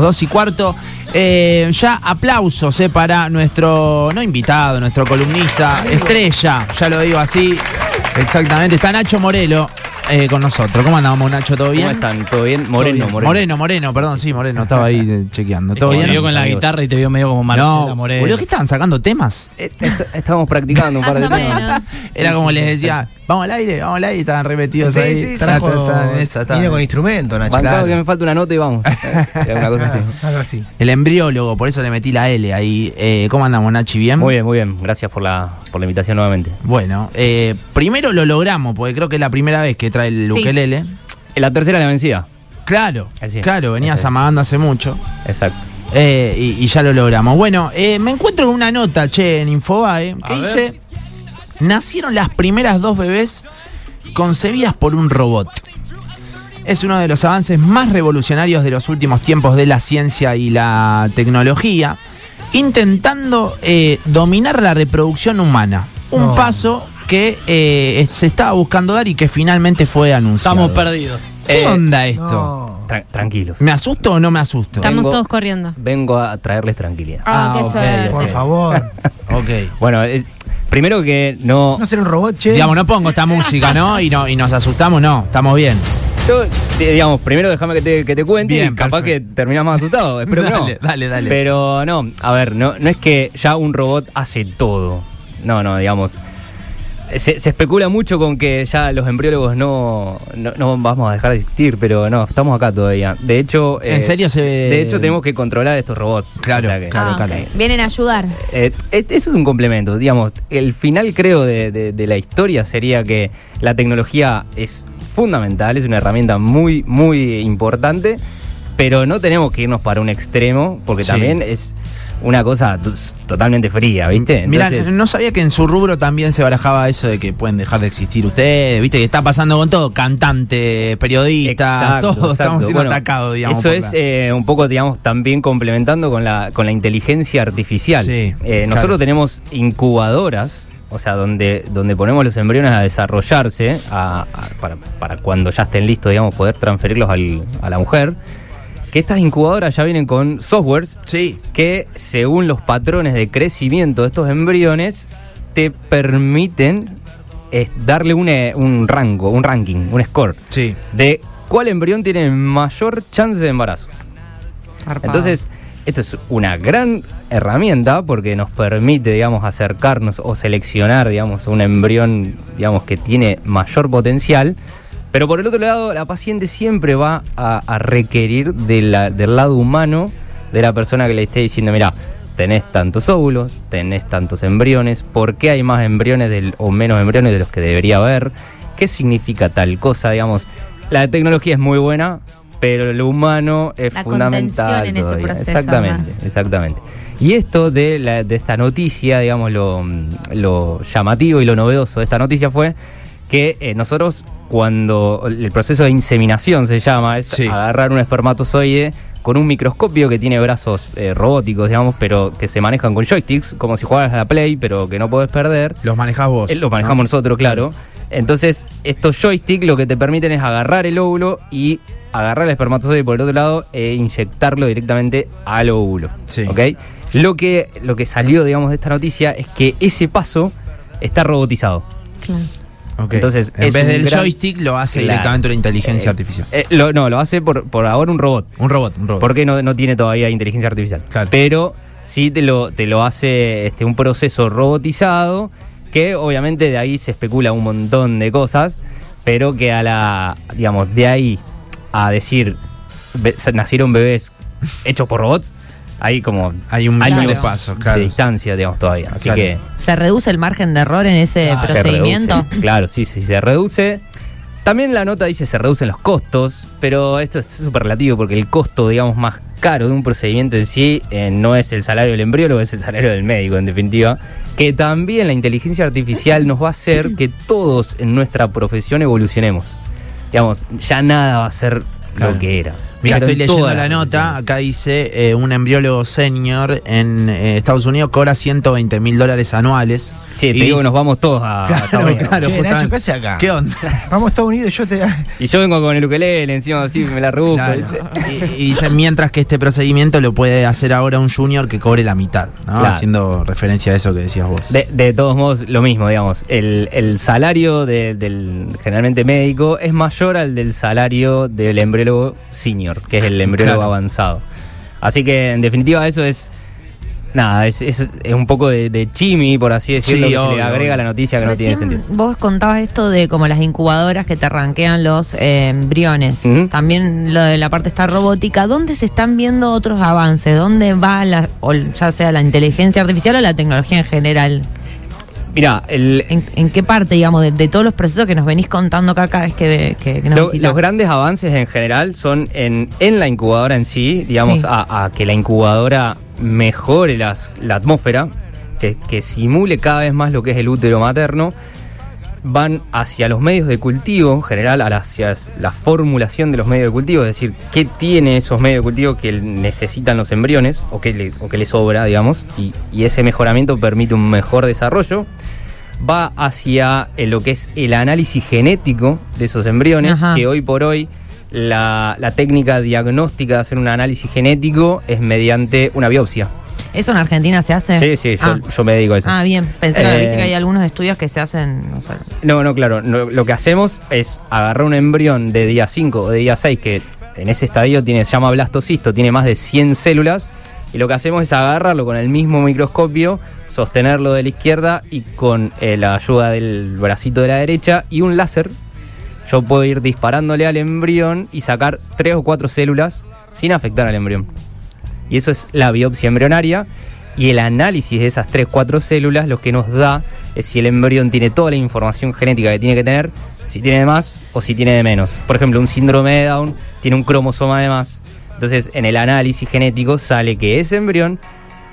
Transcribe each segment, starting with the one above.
Dos y cuarto. Eh, ya aplausos eh, para nuestro, no invitado, nuestro columnista, estrella, ya lo digo así, exactamente. Está Nacho Morelo eh, con nosotros. ¿Cómo andamos, Nacho? ¿Todo bien? ¿Cómo están? ¿Todo bien? Todo Moreno, bien. moreno. Moreno, Moreno, perdón, sí, Moreno, estaba ahí chequeando. ¿Todo Te bien? vio con la guitarra y te vio medio como Marcela No, Moreno. boludo, ¿qué estaban sacando temas? Est- Estábamos practicando un par de temas. Era como les decía, vamos al aire, vamos al aire, estaban repetidos Sí, ahí. sí, trajo- esa. Viene con instrumento, Nacho. Bancado Claro. que me falta una nota y vamos. Era una cosa así. Algo así. El embriólogo, por eso le metí la L ahí. Eh, ¿Cómo andamos, Nachi? ¿Bien? Muy bien, muy bien. Gracias por la, por la invitación nuevamente. Bueno, eh, primero lo logramos, porque creo que es la primera vez que trae el Sí. ukelele. La tercera la vencida. Claro, Así claro, venías amagando hace mucho Exacto. eh, y, y ya lo logramos. Bueno, eh, me encuentro con una nota, che, en Infobae, que dice, nacieron las primeras dos bebés concebidas por un robot. Es uno de los avances más revolucionarios de los últimos tiempos de la ciencia y la tecnología, intentando eh, dominar la reproducción humana. Un No. paso que eh, se estaba buscando dar y que finalmente fue anunciado. Estamos perdidos. ¿Qué Eh, onda esto? No. Tra- tranquilos. ¿Me asusto o no me asusto? Estamos Vengo- todos corriendo. Vengo a traerles tranquilidad. Ah, Ah, qué ok, suerte. Por favor. Ok. Bueno, eh, primero que no. No ser un robot, che. Digamos, no pongo esta música, ¿no? Y, no, y nos asustamos, no, estamos bien. Yo, digamos, primero déjame que te, que te cuente Bien, y capaz perfecto. que terminás más asustado. Espero que no. Dale, dale, dale. Pero no, a ver, no, no es que ya un robot hace todo. No, no, digamos. Se, se especula mucho con que ya los embriólogos no, no, no vamos a dejar de existir, pero no, estamos acá todavía. De hecho. ¿En serio se? De hecho, tenemos que controlar estos robots. Claro, O sea que- claro, Ah, claro. Vienen a ayudar. eh, es- eso es un complemento, digamos. El final, creo, de, de- de la historia sería que la tecnología es fundamental, es una herramienta muy, muy importante, pero no tenemos que irnos para un extremo, porque Sí. también es una cosa totalmente fría, ¿viste? Mira, no sabía que en su rubro también se barajaba eso de que pueden dejar de existir ustedes, viste que está pasando con todo, cantante, periodista, Exacto, todos estamos siendo Bueno, atacados, digamos. Eso es la- eh, un poco, digamos, también complementando con la, con la inteligencia artificial. Sí, Eh, nosotros tenemos incubadoras, o sea, donde, donde ponemos los embriones a desarrollarse a- a- para, para cuando ya estén listos, digamos, poder transferirlos al- a la mujer. Que estas incubadoras ya vienen con softwares Sí, que, según los patrones de crecimiento de estos embriones, te permiten eh, darle un, eh, un rango, un ranking, un score sí. de cuál embrión tiene mayor chance de embarazo. Entonces, esto es una gran herramienta porque nos permite, digamos, acercarnos o seleccionar, digamos, un embrión, digamos, que tiene mayor potencial. Pero por el otro lado, la paciente siempre va a, a requerir de la- del lado humano de la persona que le esté diciendo, mira, tenés tantos óvulos, tenés tantos embriones, ¿por qué hay más embriones del- o menos embriones de los que debería haber? ¿Qué significa tal cosa? Digamos, la tecnología es muy buena, pero lo humano es La fundamental. en ese proceso, Exactamente, exactamente. Y esto de, la- de esta noticia, digamos, lo, lo llamativo y lo novedoso de esta noticia fue que eh, nosotros cuando el proceso de inseminación se llama, es Sí. agarrar un espermatozoide con un microscopio que tiene brazos eh, robóticos, digamos, pero que se manejan con joysticks, como si jugaras a la Play, pero que no podés perder. Los manejás vos. Eh, Lo manejamos ¿no? nosotros, claro. Entonces, estos joysticks lo que te permiten es agarrar el óvulo y agarrar el espermatozoide por el otro lado e inyectarlo directamente al óvulo. Sí. ¿Ok? Lo que, lo que salió, digamos, de esta noticia es que ese paso está robotizado. Claro. Entonces, en vez del gran- joystick lo hace Claro. directamente una inteligencia Eh, artificial. eh, lo- no, lo hace por, por ahora un robot. Un robot, un robot. Porque no, no tiene todavía inteligencia artificial. Claro. Pero sí te lo, te lo hace este, un proceso robotizado, que obviamente de ahí se especula un montón de cosas, pero que a la, digamos, de ahí a decir, be- nacieron bebés hechos por robots, hay como Hay un millón años de pasos, claro. de distancia, digamos, todavía. Así Claro. que ¿Se reduce el margen de error en ese Ah, procedimiento? reduce. Claro, sí, sí, se reduce. También la nota dice se reducen los costos, pero esto es súper relativo porque el costo, digamos, más caro de un procedimiento en sí eh, no es el salario del embriólogo, es el salario del médico, en definitiva. Que también la inteligencia artificial nos va a hacer que todos en nuestra profesión evolucionemos. Digamos, ya nada va a ser Claro. lo que era. Mira, estoy en leyendo la nota. Acá dice eh, un embriólogo senior en eh, Estados Unidos cobra 120 mil dólares anuales. Sí, Y te digo dice- que nos vamos todos a, a Estados Claro, Unidos. claro, Che, Nacho. ¿qué haces acá? ¿Qué onda? Vamos a Estados Unidos y yo te. Y yo vengo con el ukelele encima así, me la rebusco. Claro. Y, y dicen mientras que este procedimiento lo puede hacer ahora un junior que cobre la mitad, ¿no? Claro. Haciendo referencia a eso que decías vos. De, de todos modos, lo mismo, digamos. El, el salario de- del generalmente médico es mayor al del salario del embriólogo senior, que es el embriólogo Claro. avanzado. Así que, en definitiva, eso es. Nada, es, es- es un poco de, de chimi, por así decirlo, Sí, que se le agrega a obvio. la noticia que no tiene sentido. Vos contabas esto de como las incubadoras que te arranquean los eh, embriones. También lo de la parte esta robótica. ¿Dónde se están viendo otros avances? ¿Dónde va la, o ya sea la inteligencia artificial o la tecnología en general? Mira, el, ¿En, en qué parte, digamos, de, de todos los procesos que nos venís contando acá cada vez que, que, que nos Lo- los grandes avances en general son en, en la incubadora en sí, digamos, Sí. a, a que la incubadora mejore las- la atmósfera, que, que simule cada vez más lo que es el útero materno, van hacia los medios de cultivo, en general, hacia la formulación de los medios de cultivo, es decir, qué tiene esos medios de cultivo que necesitan los embriones o que le, o que le sobra, digamos, y, y ese mejoramiento permite un mejor desarrollo. Va hacia eh, lo que es el análisis genético de esos embriones, Ajá. que hoy por hoy la, la técnica diagnóstica de hacer un análisis genético es mediante una biopsia. ¿Eso en Argentina se hace? Sí, sí, yo, Ah, yo me dedico a eso. Ah, bien. Pensé que, Eh, que hay algunos estudios que se hacen. no sé. No, no, claro. no, lo que hacemos es agarrar un embrión de día 5 o de día 6, que en ese estadio tiene, se llama blastocisto, tiene más de 100 células, y lo que hacemos es agarrarlo con el mismo microscopio, sostenerlo de la izquierda y con eh, la ayuda del bracito de la derecha y un láser, yo puedo ir disparándole al embrión y sacar 3 o 4 células sin afectar al embrión. Y eso es la biopsia embrionaria. Y el análisis de esas 3-4 células lo que nos da es si el embrión tiene toda la información genética que tiene que tener, si tiene de más o si tiene de menos. Por ejemplo, un síndrome de Down tiene un cromosoma de más. Entonces, en el análisis genético sale que ese embrión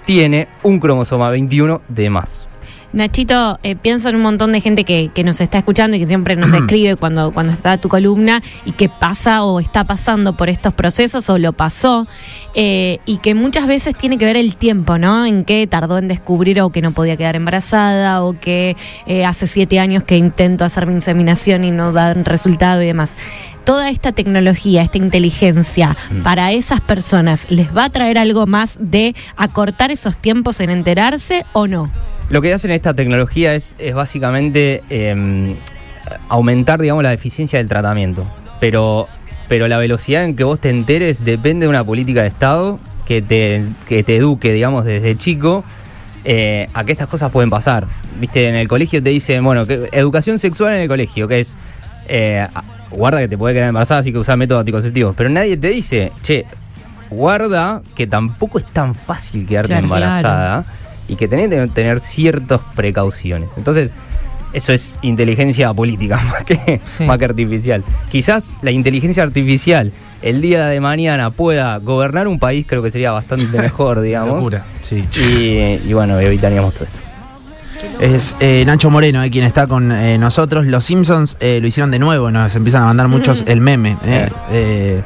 tiene un cromosoma 21 de más. Nachito, eh, pienso en un montón de gente que, que nos está escuchando y que siempre nos escribe cuando, cuando está tu columna y que pasa o está pasando por estos procesos o lo pasó eh, y que muchas veces tiene que ver el tiempo, ¿no? En que tardó en descubrir o que no podía quedar embarazada o que eh, hace siete años que intento hacer mi inseminación y no da resultado y demás. Toda esta tecnología, esta inteligencia, para esas personas, ¿les va a traer algo más de acortar esos tiempos en enterarse o no? Lo que hacen esta tecnología es, es básicamente eh, aumentar, digamos, la eficiencia del tratamiento. Pero, pero la velocidad en que vos te enteres depende de una política de Estado que te, que te eduque, digamos, desde chico eh, a que estas cosas pueden pasar. Viste, en el colegio te dicen, bueno, que, educación sexual en el colegio, que es, eh, guarda que te puede quedar embarazada, así que usar métodos anticonceptivos. Pero nadie te dice, che, guarda que tampoco es tan fácil quedarte Claro, embarazada y que tenés que tener ciertas precauciones. Entonces, eso es inteligencia política más que, Sí. más que artificial. Quizás la inteligencia artificial el día de mañana pueda gobernar un país, creo que sería bastante mejor, digamos. Locura, sí. Y, y bueno, evitaríamos todo esto. Es eh, Nacho Moreno, eh, quien está con eh, nosotros. Los Simpsons eh, lo hicieron de nuevo, nos empiezan a mandar muchos el meme eh, eh,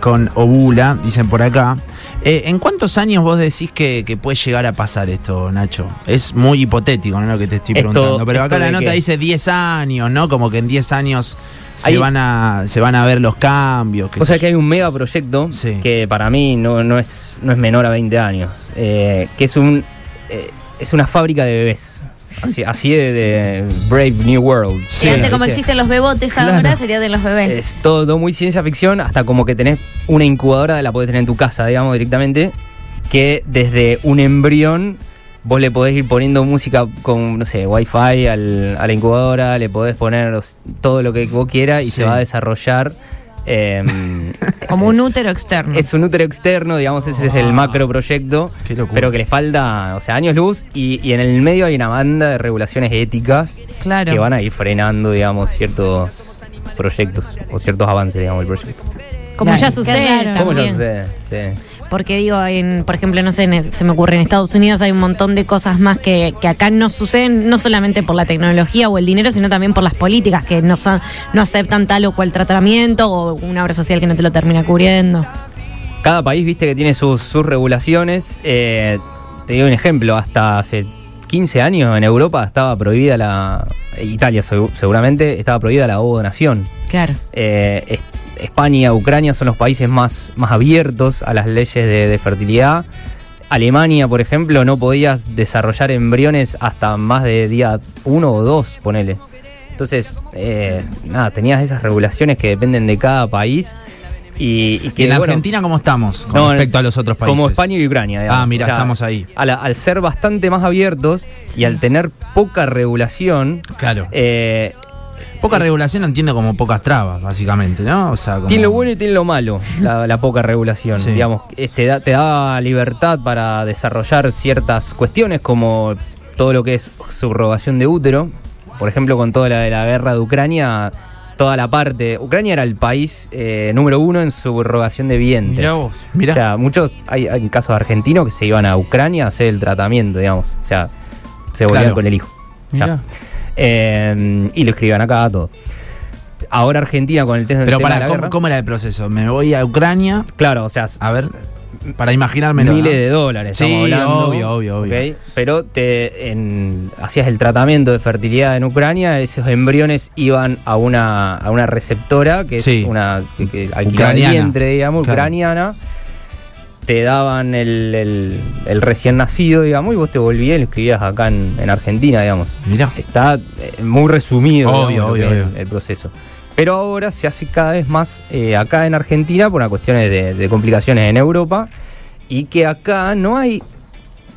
con Obula, dicen por acá. Eh, ¿En cuántos años vos decís que, que puede llegar a pasar esto, Nacho? Es muy hipotético, ¿no? Lo que te estoy Esto- preguntando. Pero acá la nota que- dice 10 años, ¿no? Como que en 10 años se, Hay- van, a, se van a ver los cambios. O sea que hay un mega proyecto Sí. que para mí no, no, es, no es menor a 20 años, eh, que es un eh, es una fábrica de bebés. Así, así de, de Brave New World. Sí, y antes como existen los bebotes Claro. ahora, sería de los bebés. Es todo, muy ciencia ficción, hasta como que tenés una incubadora, la podés tener en tu casa, digamos, directamente, que desde un embrión vos le podés ir poniendo música con, no sé, wifi al, a la incubadora, le podés poner todo lo que vos quieras y Sí. se va a desarrollar. Em, Como un útero externo. es un útero externo, digamos, ese es el macro proyecto, pero que le falta, o sea, años luz y, y en el medio hay una banda de regulaciones éticas claro. que van a ir frenando, digamos, ciertos proyectos o ciertos avances, digamos, del proyecto. Como Claro. ya sucede. ¿Cómo ya sucede? Sí. Porque digo, en, por ejemplo, no sé, en- se me ocurre en Estados Unidos hay un montón de cosas más que, que acá no suceden, no solamente por la tecnología o el dinero, sino también por las políticas que no, son, no aceptan tal o cual tratamiento o una obra social que no te lo termina cubriendo. cada país, viste, que tiene sus, sus regulaciones. Eh, te doy un ejemplo, hasta hace 15 años en Europa estaba prohibida la... Italia segu- seguramente estaba prohibida la donación. Claro. Eh, España, Ucrania son los países más, más abiertos a las leyes de, de fertilidad. Alemania, por ejemplo, no podías desarrollar embriones hasta más de día uno o dos, ponele. Entonces, eh, nada, tenías esas regulaciones que dependen de cada país. Y, y ¿Y que, en bueno, Argentina cómo estamos con no, respecto es- a los otros países? Como España y Ucrania. digamos. Ah, mira, estamos ahí. la- al ser bastante más abiertos y al tener poca regulación, Claro. eh, Poca regulación lo entiendo como pocas trabas, básicamente, ¿no? O sea, como... Tiene lo bueno y tiene lo malo, la, la poca regulación. Sí. Digamos, eh, te da, te da libertad para desarrollar ciertas cuestiones como todo lo que es subrogación de útero. Por ejemplo, con toda la de la guerra de Ucrania, toda la parte. Ucrania era el país eh, número uno en subrogación de vientre. Mirá vos. Mirá. O sea, muchos, hay, hay casos argentinos que se iban a Ucrania a hacer el tratamiento, digamos. O sea, se volvían Claro. con el hijo. Ya. Eh, y lo escribían acá todo. Ahora Argentina con el, te- Pero de para, la ¿cómo, guerra- cómo era el proceso? Me voy a Ucrania, Claro, o sea, a ver, para imaginármelo. miles ¿no? de dólares. Sí, estamos hablando, obvio, obvio, obvio. Pero te en- hacías el tratamiento de fertilidad en Ucrania, esos embriones iban a una, a una receptora que es Sí. una que, que vientre, digamos, Claro. ucraniana. Te daban el, el- el recién nacido, digamos, y vos te volvías y lo escribías acá en, en Argentina, digamos. Mirá. Está eh, muy resumido Obvio, obvio, obvio. el proceso. Pero ahora se hace cada vez más eh, acá en Argentina por una cuestiones de, de complicaciones en Europa y que acá no hay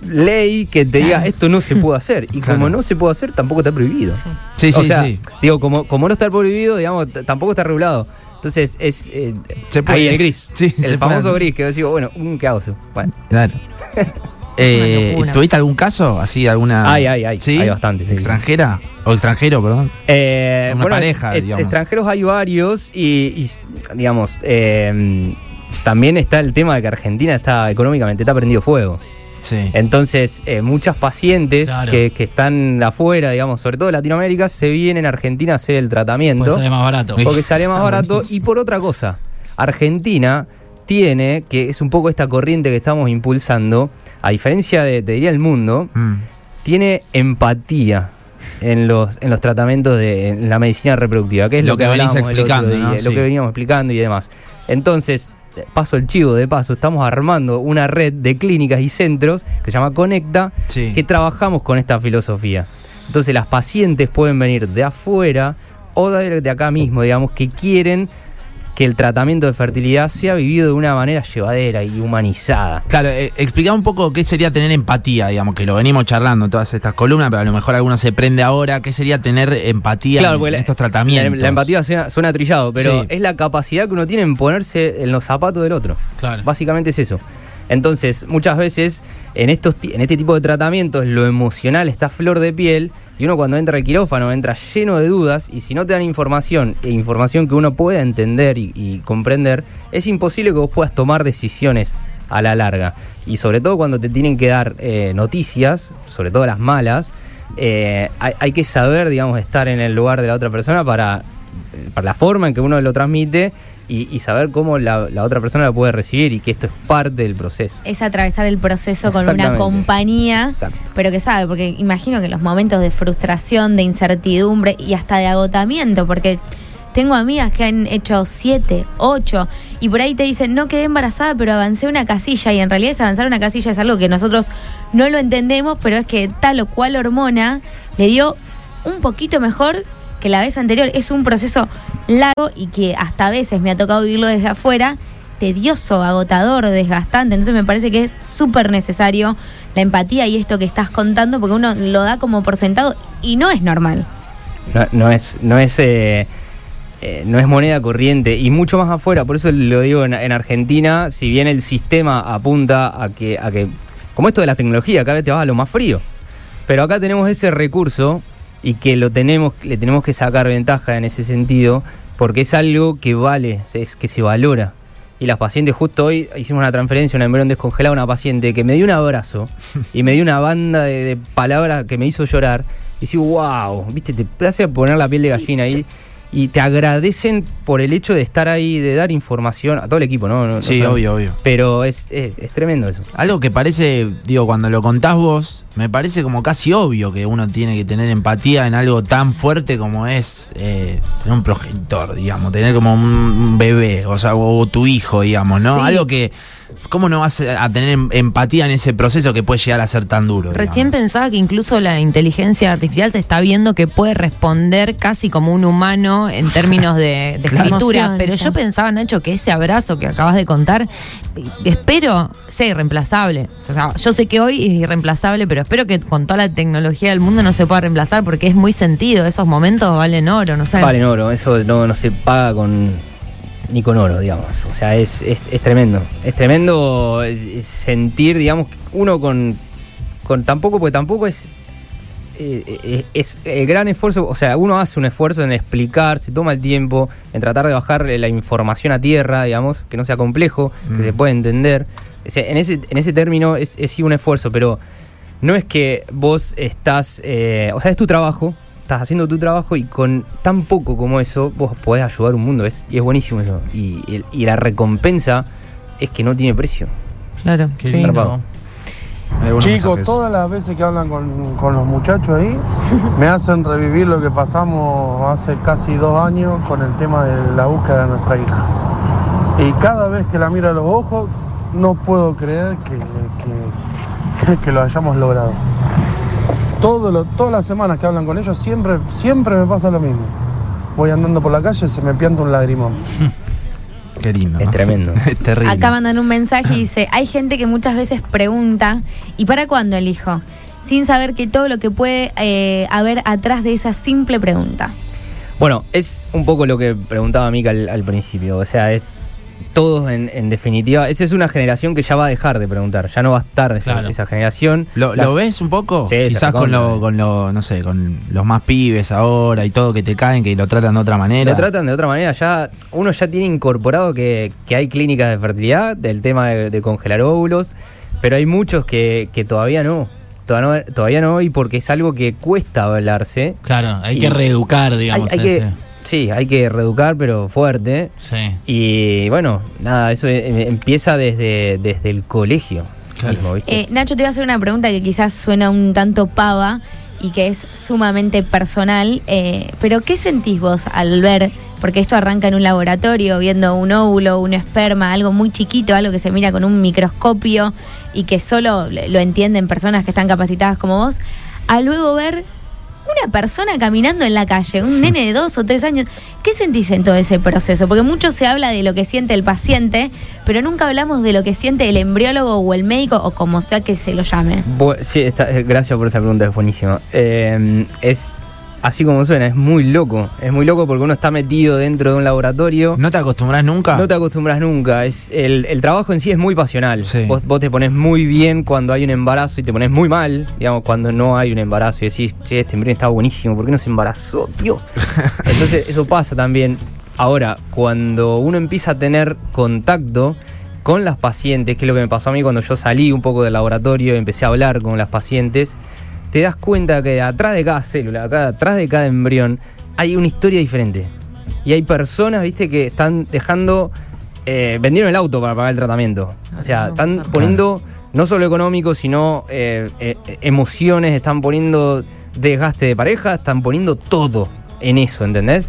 ley que te diga esto no se puede hacer. Y Claro. como no se puede hacer, tampoco está prohibido. Sí, sí, o sea, sí. digo, como, como no está prohibido, digamos, tampoco está regulado. Entonces es eh, Se puede. ahí el gris. Sí, el famoso puede. gris que yo digo, bueno, mm, ¿qué hago? Bueno, Claro. Eh. ¿Tuviste algún caso así, alguna? Hay, hay, hay. ¿Sí? Hay bastante, sí. ¿Extranjera? O extranjero, perdón. Eh, Una pareja, digamos. Extranjeros hay varios y, y, digamos, eh, también está el tema de que Argentina está económicamente está prendido fuego. Sí. Entonces, eh, muchas pacientes Claro. que, que están afuera, digamos, sobre todo de Latinoamérica, se vienen a Argentina a hacer el tratamiento Puede salir más barato. Porque sale más barato. buenísimo. Y por otra cosa, Argentina tiene, que es un poco esta corriente que estamos impulsando, a diferencia de, te diría, el mundo, Mm. tiene empatía en los, en los tratamientos de en la medicina reproductiva, que es Lo lo, que el otro explicando, día, ¿no? lo Sí. que veníamos explicando y demás. Entonces, paso el chivo de paso, estamos armando una red de clínicas y centros que se llama Conecta, Sí. que trabajamos con esta filosofía. Entonces, las pacientes pueden venir de afuera o de, de acá mismo, digamos, que quieren que el tratamiento de fertilidad sea vivido de una manera llevadera y humanizada. Claro, eh, explica un poco qué sería tener empatía, digamos, que lo venimos charlando en todas estas columnas, pero a lo mejor alguno se prende ahora. ¿Qué sería tener empatía en, estos tratamientos? La, la empatía suena, suena trillado, pero Sí. es la capacidad que uno tiene en ponerse en los zapatos del otro. Claro. Básicamente es eso. Entonces, muchas veces en, estos, en este tipo de tratamientos lo emocional está a flor de piel y uno cuando entra al quirófano entra lleno de dudas y si no te dan información e información que uno pueda entender y, comprender, es imposible que vos puedas tomar decisiones a la larga. Y sobre todo cuando te tienen que dar eh, noticias, sobre todo las malas, eh, hay que saber, digamos, estar en el lugar de la otra persona para, para la forma en que uno lo transmite y, y saber cómo la, la otra persona lo puede recibir y que esto es parte del proceso. Es atravesar el proceso con una compañía, Exacto. pero que sabe, porque imagino que los momentos de frustración, de incertidumbre y hasta de agotamiento, porque tengo amigas que han hecho siete, ocho, y por ahí te dicen, no quedé embarazada, pero avancé una casilla, y en realidad es avanzar una casilla es algo que nosotros no lo entendemos, pero es que tal o cual hormona le dio un poquito mejor que la vez anterior. Es un proceso largo y que hasta a veces me ha tocado vivirlo desde afuera, tedioso, agotador, desgastante. Entonces me parece que es súper necesario la empatía y esto que estás contando, porque uno lo da como por sentado y no es normal. No, es, no es, eh, eh, no es moneda corriente y mucho más afuera. Por eso lo digo en, en Argentina, si bien el sistema apunta a que, a que, como esto de la tecnología, cada vez te vas a lo más frío. Pero acá tenemos ese recurso y que lo tenemos, le tenemos que sacar ventaja en ese sentido, porque es algo que vale, es que se valora. Y las pacientes, justo hoy hicimos una transferencia, un embrión descongelado a una paciente que me dio un abrazo y me dio una banda de, de palabras que me hizo llorar. Y digo, wow, viste, te, te hace poner la piel de gallina ahí. Y te agradecen por el hecho de estar ahí, de dar información a todo el equipo, ¿no? No- Sí, obvio, obvio. Pero es, es, es tremendo eso. Algo que parece, digo, cuando lo contás vos, me parece como casi obvio que uno tiene que tener empatía en algo tan fuerte como es eh, tener un progenitor, digamos, tener como un, un bebé, o sea, o, tu hijo, digamos, ¿no? Sí. Algo que, ¿cómo no vas a tener em- empatía en ese proceso que puede llegar a ser tan duro? Recién digamos? pensaba que incluso la inteligencia artificial se está viendo que puede responder casi como un humano en términos de, de Claro. escritura. Pero sí. yo pensaba, Nacho, que ese abrazo que acabas de contar, espero sea irreemplazable. O sea, yo sé que hoy es irreemplazable, pero espero que con toda la tecnología del mundo no se pueda reemplazar porque es muy sentido. Esos momentos valen oro, no sé. Valen oro, eso no, no se paga con ni con oro, digamos. O sea, es, es, es tremendo. Es tremendo sentir, digamos, uno con, con tampoco, porque tampoco es, eh, eh, es el gran esfuerzo, o sea, uno hace un esfuerzo en explicar, se toma el tiempo, en tratar de bajar la información a tierra, digamos, que no sea complejo, que Mm. se pueda entender. O sea, en, ese, en ese término es, es sí un esfuerzo, pero no es que vos estás, eh, o sea, es tu trabajo, estás haciendo tu trabajo y con tan poco como eso vos podés ayudar un mundo, es, y es buenísimo eso. Y, y- y la recompensa es que no tiene precio. Claro. Qué Sí, buenos Chicos, todas las veces que hablan con, con los muchachos ahí, me hacen revivir lo que pasamos hace casi dos años con el tema de la búsqueda de nuestra hija. Y cada vez que la miro a los ojos, no puedo creer que, que- que lo hayamos logrado. Todo lo- todas las semanas que hablan con ellos, siempre, siempre me pasa lo mismo. Voy andando por la calle y se me pianta un lagrimón. Qué lindo. Es tremendo. es terrible. Acá mandan un mensaje y dice, hay gente que muchas veces pregunta, ¿y para cuándo el hijo? Sin saber que todo lo que puede eh, haber atrás de esa simple pregunta. Bueno, es un poco lo que preguntaba Mika al, al principio. O sea, es todos en, en definitiva. Esa es una generación que ya va a dejar de preguntar. Ya no va a estar esa, Claro. esa generación. ¿Lo, La- lo ves un poco? Sí, Quizás con lo, con lo, no sé, con los más pibes ahora y todo que te caen, que lo tratan de otra manera. Lo tratan de otra manera, ya uno ya tiene incorporado que, que hay clínicas de fertilidad, del tema de, de congelar óvulos, pero hay muchos que, que todavía no, todavía no, todavía no, y porque es algo que cuesta hablarse. Claro, hay Y- que reeducar, Hay, digamos. hay que, ese. Sí, hay que reeducar, pero fuerte. Sí. Y bueno, nada, eso eh, empieza desde, desde el colegio. Claro. mismo, ¿viste? Eh, Nacho, te voy a hacer una pregunta que quizás suena un tanto pava y que es sumamente personal, eh, pero ¿qué sentís vos al ver, porque esto arranca en un laboratorio, viendo un óvulo, un esperma, algo muy chiquito, algo que se mira con un microscopio y que solo lo entienden personas que están capacitadas como vos, a luego ver una persona caminando en la calle, un nene de dos o tres años, ¿qué sentís en todo ese proceso? Porque mucho se habla de lo que siente el paciente, pero nunca hablamos de lo que siente el embriólogo o el médico o como sea que se lo llame. Bu- sí, está- eh, gracias por esa pregunta, es buenísima. Eh, es así como suena, es muy loco. Es muy loco porque uno está metido dentro de un laboratorio. ¿No te acostumbras nunca? No te acostumbras nunca. Es, el, el trabajo en sí es muy pasional. Sí. Vos, vos te pones muy bien cuando hay un embarazo y te pones muy mal, digamos, cuando no hay un embarazo y decís, che, este embrión estaba buenísimo, ¿por qué no se embarazó? Dios. Entonces, eso pasa también. Ahora, cuando uno empieza a tener contacto con las pacientes, que es lo que me pasó a mí cuando yo salí un poco del laboratorio y empecé a hablar con las pacientes, te das cuenta que atrás de cada célula, acá, atrás de cada embrión, hay una historia diferente. Y hay personas, viste, que están dejando. eh, vendieron el auto para pagar el tratamiento. O sea, están poniendo no solo económico, sino eh, eh, emociones, están poniendo desgaste de pareja, están poniendo todo en eso, ¿entendés?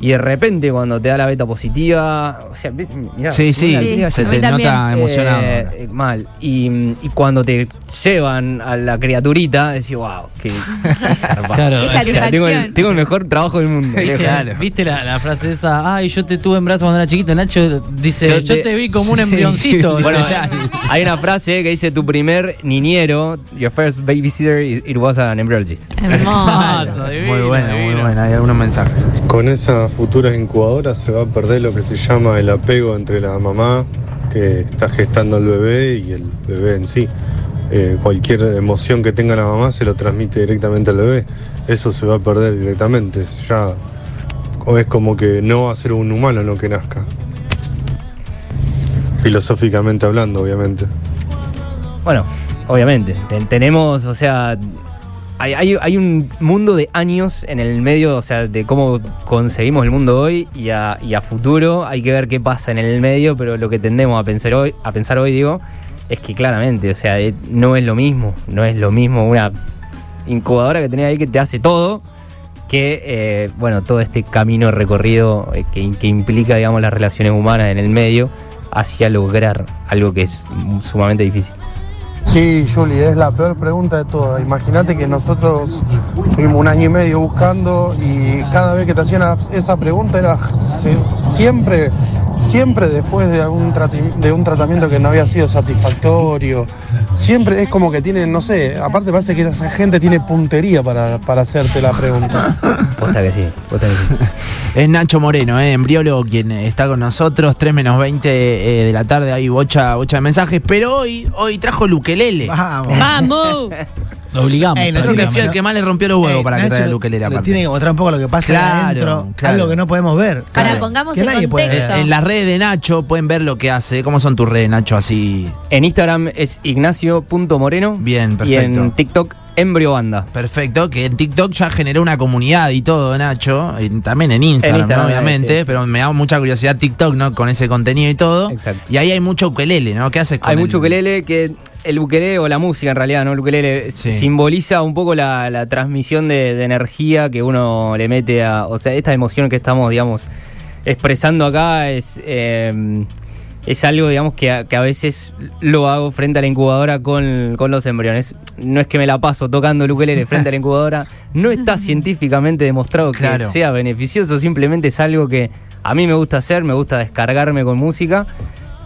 Y de repente cuando te da la beta positiva, o sea, mirá, Sí, sí, se te también. nota emocionado. eh, eh, mal. Y, y cuando te llevan a la criaturita, decís, wow, qué, qué. Claro. Sea, tengo, el, tengo el mejor trabajo del mundo. viejo. Claro. ¿Viste la, la frase esa? Ay, yo te tuve en brazos cuando era chiquito. Nacho dice, Yo yo te- te, vi como un embrioncito. Bueno, ¿viste? hay una frase que dice tu primer niñero, your first babysitter, it was an embryologist. Hermoso, divino, muy buena, muy divino. buena. Hay algunos mensajes. Con futuras incubadoras se va a perder lo que se llama el apego entre la mamá que está gestando al bebé y el bebé en sí. Eh, cualquier emoción que tenga la mamá se lo transmite directamente al bebé. Eso se va a perder directamente. Ya es como que no va a ser un humano lo que nazca. Filosóficamente hablando, obviamente. Bueno, obviamente, ten- tenemos, o sea, hay, hay- hay un mundo de años en el medio, o sea, de cómo concebimos el mundo hoy y a, y a futuro. Hay que ver qué pasa en el medio, pero lo que tendemos a pensar hoy, a pensar hoy, digo, es que claramente, o sea, eh, no es lo mismo, no es lo mismo una incubadora que tenés ahí que te hace todo que, eh, bueno, todo este camino recorrido eh, que, que implica, digamos, las relaciones humanas en el medio hacia lograr algo que es sumamente difícil. Sí, Juli, es la peor pregunta de todas. Imagínate que nosotros tuvimos un año y medio buscando y cada vez que te hacían esa pregunta era siempre, siempre después de un, de un tratamiento que no había sido satisfactorio. Siempre es como que tienen, no sé, aparte parece que esa gente tiene puntería para, para hacerte la pregunta. Posta que sí, posta que sí. Es Nacho Moreno, eh, embriólogo, quien está con nosotros. 3 menos 20 eh, de la tarde, hay bocha, bocha de mensajes. Pero hoy, hoy trajo el ukelele. Vamos. ¡Vamos! Lo obligamos. Ey, no Creo que fue el que más le rompió los huevos Eh, para que traiga el ukelele le aparte. Tiene que mostrar un poco lo que pasa Claro, adentro, claro. algo que no podemos ver. Para, Claro. pongamos Que en nadie puede ver. En las redes de Nacho pueden ver lo que hace. ¿Cómo son tus redes, Nacho? Así. En Instagram es ignacio.moreno. Bien, Y perfecto. en TikTok, Embrio Banda. Perfecto, que en TikTok ya generó una comunidad y todo, Nacho. y también en Instagram, En Instagram, ¿no? obviamente. sí. Pero me da mucha curiosidad TikTok, ¿no? Con ese contenido y todo. Exacto. Y ahí hay mucho ukelele, ¿no? ¿Qué haces con Hay el- mucho ukelele que el ukelele o la música en realidad, ¿no? El ukelele Sí. simboliza un poco la, la transmisión de, de energía que uno le mete a. O sea, esta emoción que estamos, digamos, expresando acá es. eh, es algo, digamos, que a, que a veces lo hago frente a la incubadora con, con los embriones. No es que me la paso tocando el ukelele frente a la incubadora. No está científicamente demostrado que sea beneficioso. Simplemente es algo que a mí me gusta hacer, me gusta descargarme con música.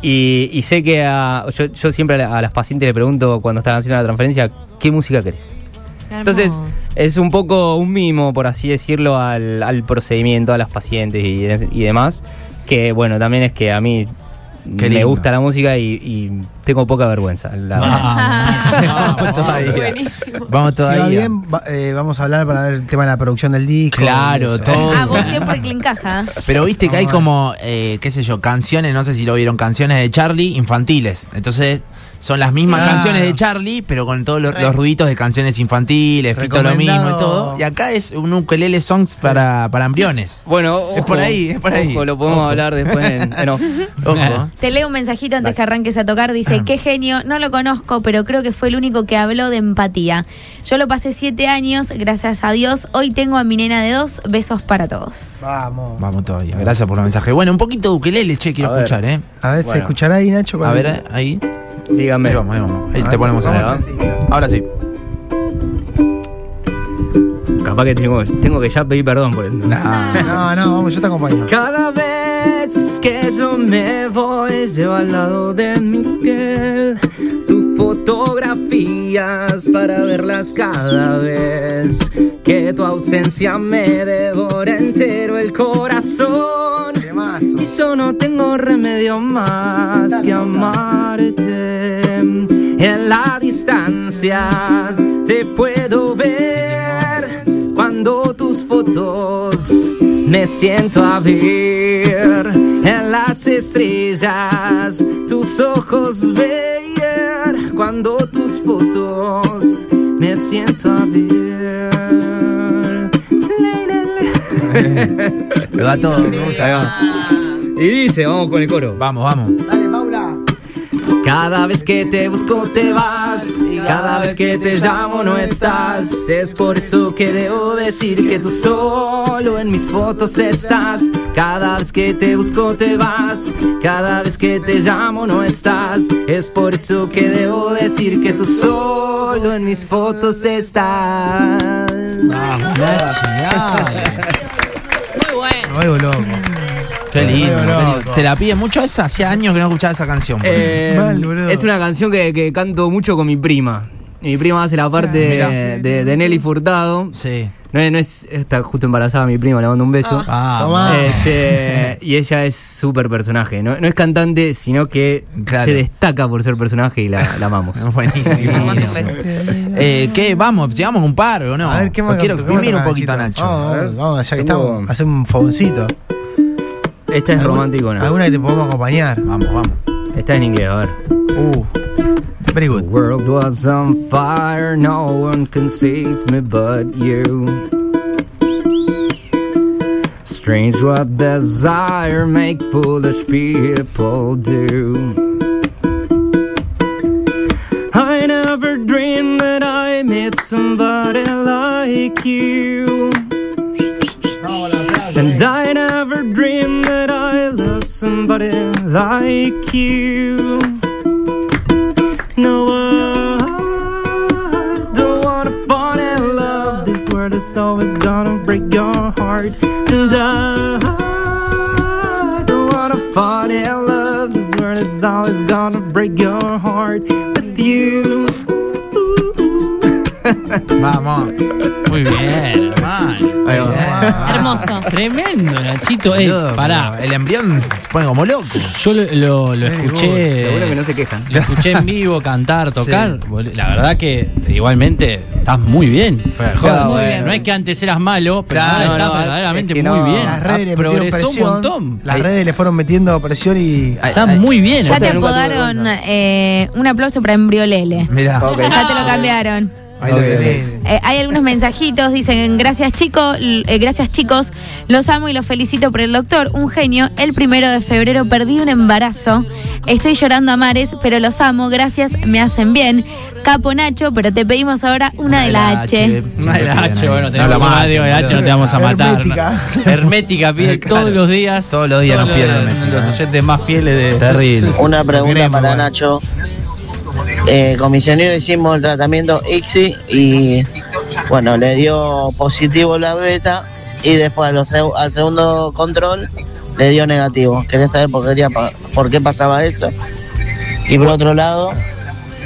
Y, y sé que a- yo, yo siempre a, la- a las pacientes le pregunto cuando están haciendo la transferencia, ¿qué música querés? Entonces, es un poco un mimo, por así decirlo, al, al procedimiento, a las pacientes y demás. Que bueno, también es que a mí Qué me lindo. gusta la música y, y tengo poca vergüenza. la verdad. Vamos todavía. Vamos Si va todavía. bien, va- eh, vamos a hablar para ver el tema de la producción del disco. Claro, todo. Ah, vos siempre que le encaja. Pero viste que hay Ah, como, eh, qué sé yo, canciones, no sé si lo vieron, canciones de Charlie infantiles. Entonces son las mismas Claro. canciones de Charlie, pero con todos los, los ruiditos de canciones infantiles, Fito lo mismo y todo. Y acá es un ukelele songs para, para embriones. Bueno, Es ojo, por ahí, es por ahí. ojo, lo podemos Ojo. hablar después en, en off. Ojo. Te leo un mensajito antes Dale. que arranques a tocar. Dice, qué genio, no lo conozco, pero creo que fue el único que habló de empatía. Yo lo pasé siete años, gracias a Dios. Hoy tengo a mi nena de dos. Besos para todos. Vamos. Vamos todavía. Gracias por el mensaje. Bueno, un poquito de ukelele, che, quiero A ver. escuchar, ¿eh? A ver, ¿se Bueno. escuchará ahí, Nacho? A ver, ahí. Dígame. Ahí vamos, ahí vamos. Ahí A te ponemos en. Ahora sí. Capaz que tengo, tengo que ya pedir perdón por esto. Nah. No, no, vamos, yo te acompaño. Cada vez que yo me voy, llevo al lado de mi piel tus fotografías para verlas cada vez. Que tu ausencia me devora entero el corazón. Temazo. Y yo no tengo remedio más que amarte. En la distancia te puedo ver cuando tus fotos me siento a ver. En las estrellas tus ojos ver cuando tus fotos me siento a ver. Me va todo, me gusta. Ahí va. Y dice, vamos con el coro. Vamos, vamos. Dale, Paula. Cada vez que te busco te vas, cada vez que te llamo no estás. Es por eso que debo decir que tú solo en mis fotos estás. Cada vez que te busco te vas, cada vez que te llamo no estás. Es por eso que debo decir que tú solo en mis fotos estás. Vamos, Me vuelvo loco. Qué lindo, Loco. qué lindo. ¿Te la pide mucho esa? Hace años que no escuchaba esa canción. Eh, Mal, boludo. es una canción que, que canto mucho con mi prima. Mi prima hace la parte Mirá. de, de- de Nelly Furtado. Sí. No es, no es- está justo embarazada mi prima, le mando un beso. Ah, Tomá. Este, y ella es súper personaje. No, no es cantante, sino que Claro. se destaca por ser personaje y la, la amamos. Buenísimo. Buenísimo. Eh, ¿Qué? Vamos, llevamos un par o no? A ver, ¿qué más? quiero exprimir un poquito a? Nacho. Vamos, vamos, ya que estamos. Hacer un fogoncito. Esta es romántico, ¿no? Alguna que te podemos acompañar. Vamos, vamos. Está en inglés, a ver. Uh. Very good. The world was on fire, no one can save me but you. Strange what desire make foolish people do. I never dreamed that I met somebody like you. And I never dreamed that I loved somebody like you. No, I don't wanna fall in love. This world is always gonna break your heart. And I don't wanna fall in love. This world is always gonna break your heart with you. Vamos. Muy bien, hermano. Ahí va. Hermoso. Tremendo, Nachito. Eh, Boludo, pará. pero El embrión se pone como loco. Yo lo, lo- lo Very escuché. Lo bueno que no se quejan. Lo escuché en vivo cantar, tocar. Bol- La verdad que igualmente estás muy bien. Fuera de joda. Muy Eh, bien. No es que antes eras malo, pero Claro, ahora estás no, verdaderamente es que muy no. bien. Las redes le Ah, metieron progresó un presión. montón. Las redes le fueron metiendo presión y. Ay, Está ay, muy bien. Ya te nunca tuve apodaron vergüenza. eh, un aplauso para Embriolele. Mirá. Ok. Ya te lo cambiaron. Ahí lo Ok. tenés. Eh, hay algunos mensajitos, dicen, gracias chicos, gracias chicos, los amo y los felicito por el doctor, un genio, el primero de febrero perdí un embarazo, estoy llorando a mares, pero los amo, gracias, me hacen bien. Capo Nacho, pero te pedimos ahora una de la H. Una de la H, bueno, No tenemos la maten, de la H, no te vamos a matar. Hermética. ¿no? Hermética pide Claro. todos los días. Todos los días nos los- hermética, Los ¿no? oyentes más fieles de. Terrible. Una pregunta para bueno. Nacho. Eh, con hicimos el tratamiento ICSI y bueno, le dio positivo la beta y después al segundo control le dio negativo. Quería saber por qué, pasaba eso. Y por otro lado,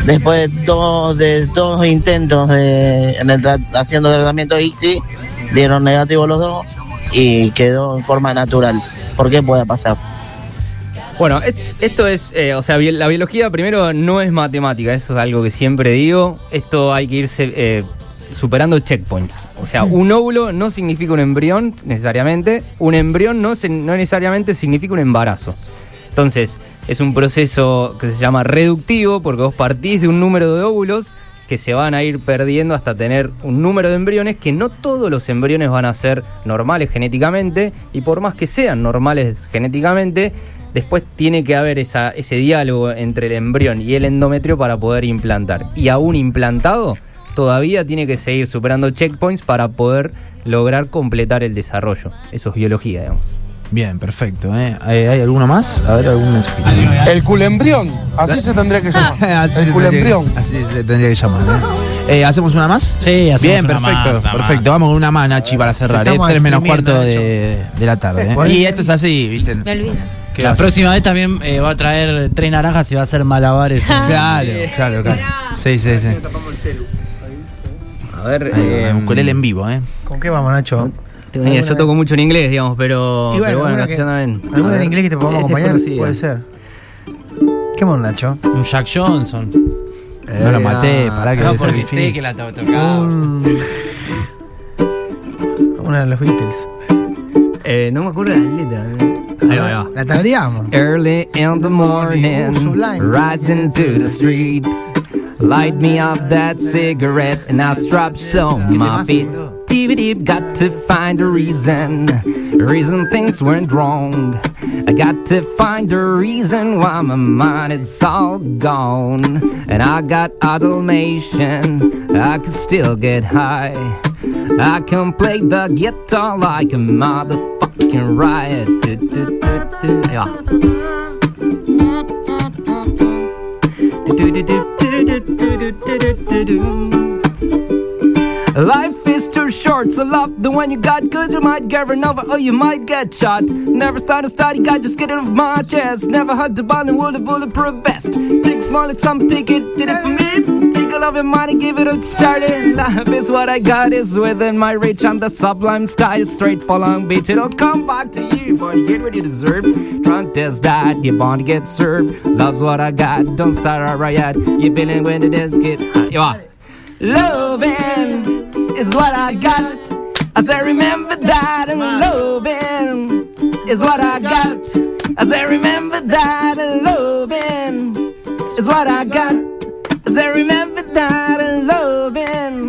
después de dos, intentos de, haciendo tratamiento ICSI, dieron negativo los dos y quedó en forma natural. ¿Por qué puede pasar? Bueno, et- esto es, eh, o sea, bi- la biología primero no es matemática, eso es algo que siempre digo. Esto hay que irse eh, superando checkpoints. O sea, un óvulo no significa un embrión necesariamente, un embrión no, se- no necesariamente significa un embarazo. Entonces, es un proceso que se llama reductivo porque vos partís de un número de óvulos que se van a ir perdiendo hasta tener un número de embriones que no todos los embriones van a ser normales genéticamente y por más que sean normales genéticamente, después tiene que haber esa- ese diálogo entre el embrión y el endometrio para poder implantar. Y aún implantado, todavía tiene que seguir superando checkpoints para poder lograr completar el desarrollo. Eso es biología, digamos. Bien, perfecto. ¿eh? ¿Hay, hay alguno más? A ver, algún mensajito. El culembrión, así se tendría que llamar. así, el se tendría, culembrión. que- así se tendría que llamar. ¿eh? Eh, ¿Hacemos una más? Sí, hacemos Bien, una perfecto, más, perfecto. Vamos con una más, Nachi, para cerrar. ¿eh? Tres menos cuarto de, de la tarde. ¿eh? Y esto es así, ¿viste? Me olvido. Que la próxima vez también eh, va a traer tres naranjas y va a hacer malabares. Claro, claro, claro. Sí, sí, sí. A ver, eh, ukulele en vivo, ¿eh? ¿Con qué vamos, Nacho? tengo ni idea, yo toco mucho en inglés, digamos, pero, Y bueno, pero bueno, la también. ¿Alguna en inglés que te podamos esta es acompañar? Puede ser. ¿Qué más, Nacho? Un Jack Johnson. No lo Eh, maté, ah, pará que No, porque sé que la to- tocaba. Un- Una de los Beatles. Eh, no me acuerdo de la letra. Ahí va, ahí va. La. Early in the morning, rising to the streets. Light me up that cigarette and I'll strap some ¿Qué my feet. Deep got to find a reason, reason things went wrong. I got to find a reason why my mind is all gone. And I got automation, I can still get high. I can play the guitar like a motherfucking riot. Do, do, do, do. Yeah. Do, do, do, do, do, do, do, do, do. Life is too short, so love the one you got, cause you might get run over or you might get shot. Never start a study guy, just get it off my chest. Never had to buy a bulletproof vest. Take small, it's some take it, did it for me. Take a love and money, give it up to Charlie. Life is what I got, is within my reach. I'm the sublime style, straight for Long Beach. It'll come back to you, you get what you deserve. Drunk test died, you're born to get served. Love's what I got, don't start a riot. You're feeling when the desk get hot. You are. Loving is what I got. I said, remember that and loving is what I got. I said, remember that and loving is what I got. I said, remember that and loving.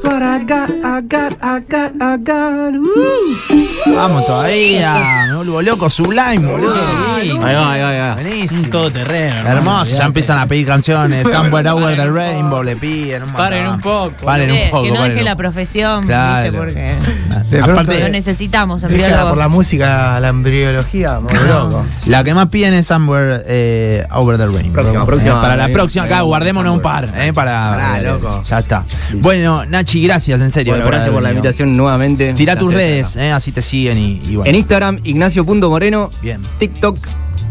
Got, I got, I got. uh. Vamos todavía, me vuelvo loco, Sublime, boludo. Ahí va, ahí va, ahí va. Buenísimo. Un todoterreno. Hermoso, ya empiezan a pedir canciones. Somewhere Over the Rainbow le piden. un Paren un poco. Paren un Eh, poco. que no deje la profesión, Claro. ¿viste? Porque De Aparte- lo necesitamos, Déjala embriólogo. por la música, la embriología, loco. La que más piden es Somewhere eh, Over the Rainbow. Próxima, Eh, próxima. Para la próxima, acá ahí, guardémonos un par, eh, para. Pará, eh, loco. Ya está. Bueno, Nachi, gracias, en serio. Bueno, eh, gracias por la invitación nuevamente. Tira tus redes, eh, así te siguen y, y bueno. En Instagram, Ignacio.moreno. Bien. TikTok,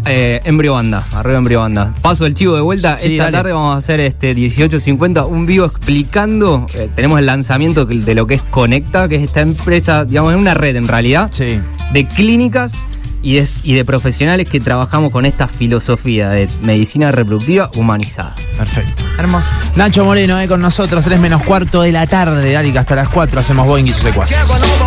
eh, Embriobanda, arriba Embriobanda. Paso el chivo de vuelta. Sí, Esta dale. tarde vamos a hacer este 18.50, un vivo explicando. eh, tenemos el lanzamiento de lo que es Conecta, que es esta empresa, digamos, es una red en realidad, Sí. de clínicas y de, y de profesionales que trabajamos con esta filosofía de medicina reproductiva humanizada. Perfecto. Hermoso. Nacho Moreno, eh, con nosotros, 3 menos cuarto de la tarde. Que hasta las 4 hacemos Boeing y sus secuaces.